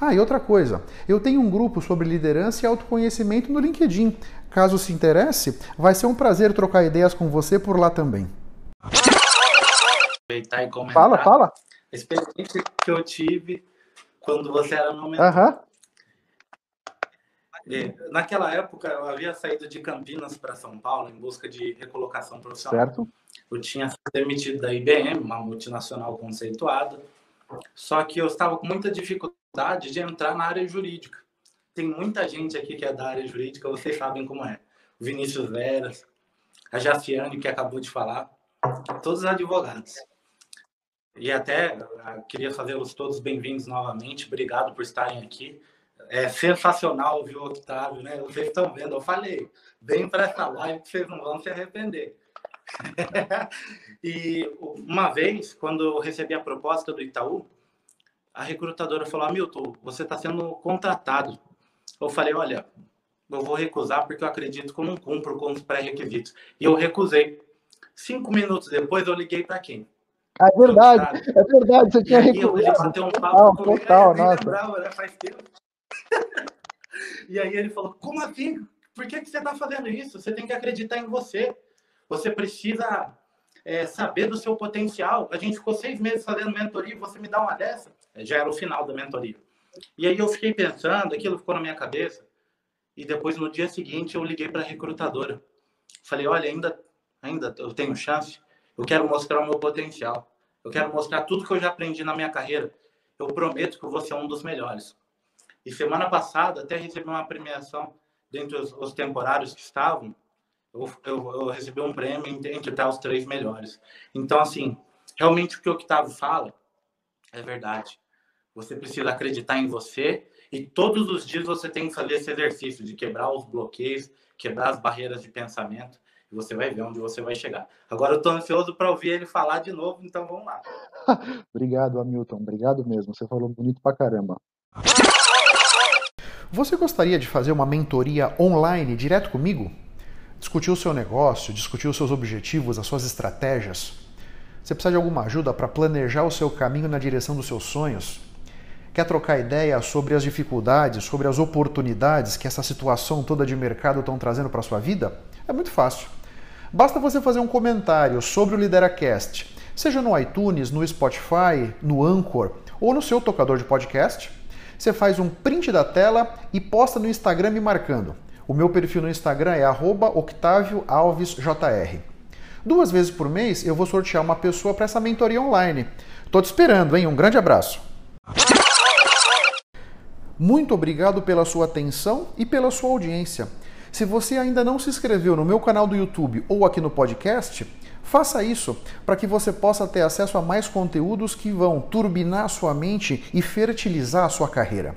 Ah, e outra coisa, eu tenho um grupo sobre liderança e autoconhecimento no LinkedIn. Caso se interesse, vai ser um prazer trocar ideias com você por lá também. Aproveitar e comentar Fala, fala. a experiência que eu tive quando você era meu mentor. Aham. E, Naquela época, eu havia saído de Campinas para São Paulo em busca de recolocação profissional. Certo? Eu tinha sido demitido da IBM, uma multinacional conceituada, só que eu estava com muita dificuldade de entrar na área jurídica. Tem muita gente aqui que é da área jurídica, vocês sabem como é. O Vinícius Veras, a Jaciane, que acabou de falar, todos os advogados. E até ah, queria fazê-los todos bem-vindos novamente. Obrigado por estarem aqui. É sensacional ouvir o Octávio, né? Vocês estão vendo, eu falei, vem para essa live que vocês não vão se arrepender. e uma vez, quando eu recebi a proposta do Itaú, a recrutadora falou: Hamilton, você está sendo contratado. Eu falei: olha, eu vou recusar porque eu acredito que eu não cumpro com os pré-requisitos. E eu recusei. Cinco minutos depois, eu liguei para quem? É verdade, é verdade, você tinha ele recusado. bateu um Total, papo comigo, total, eu nem nossa. lembrava, né? Faz tempo. e aí ele falou, como assim? Por que, que você está fazendo isso? Você tem que acreditar em você. Você precisa é, saber do seu potencial. A gente ficou seis meses fazendo mentoria você me dá uma dessa. Já era o final da mentoria. E aí eu fiquei pensando, aquilo ficou na minha cabeça. E depois, no dia seguinte, eu liguei para a recrutadora. Falei, olha, ainda, ainda eu tenho chance. Eu quero mostrar o meu potencial. Eu quero mostrar tudo que eu já aprendi na minha carreira. Eu prometo que vou ser um dos melhores. E semana passada, até recebi uma premiação dentre os, os temporários que estavam. Eu, eu, eu recebi um prêmio entre estar os três melhores. Então, assim, realmente o que o Octavio fala é verdade. Você precisa acreditar em você e todos os dias você tem que fazer esse exercício de quebrar os bloqueios, quebrar as barreiras de pensamento e você vai ver onde você vai chegar. Agora eu estou ansioso para ouvir ele falar de novo, então vamos lá. Obrigado, Hamilton. Obrigado mesmo. Você falou bonito pra caramba. Você gostaria de fazer uma mentoria online direto comigo? Discutir o seu negócio, discutir os seus objetivos, as suas estratégias? Você precisa de alguma ajuda para planejar o seu caminho na direção dos seus sonhos? Quer trocar ideia sobre as dificuldades, sobre as oportunidades que essa situação toda de mercado estão trazendo para a sua vida? É muito fácil. Basta você fazer um comentário sobre o Lideracast, seja no iTunes, no Spotify, no Anchor ou no seu tocador de podcast. Você faz um print da tela e posta no Instagram me marcando. O meu perfil no Instagram é @octavioalvesjr. Duas vezes por mês eu vou sortear uma pessoa para essa mentoria online. Tô te esperando, hein? Um grande abraço. Muito obrigado pela sua atenção e pela sua audiência. Se você ainda não se inscreveu no meu canal do YouTube ou aqui no podcast, faça isso para que você possa ter acesso a mais conteúdos que vão turbinar sua mente e fertilizar a sua carreira.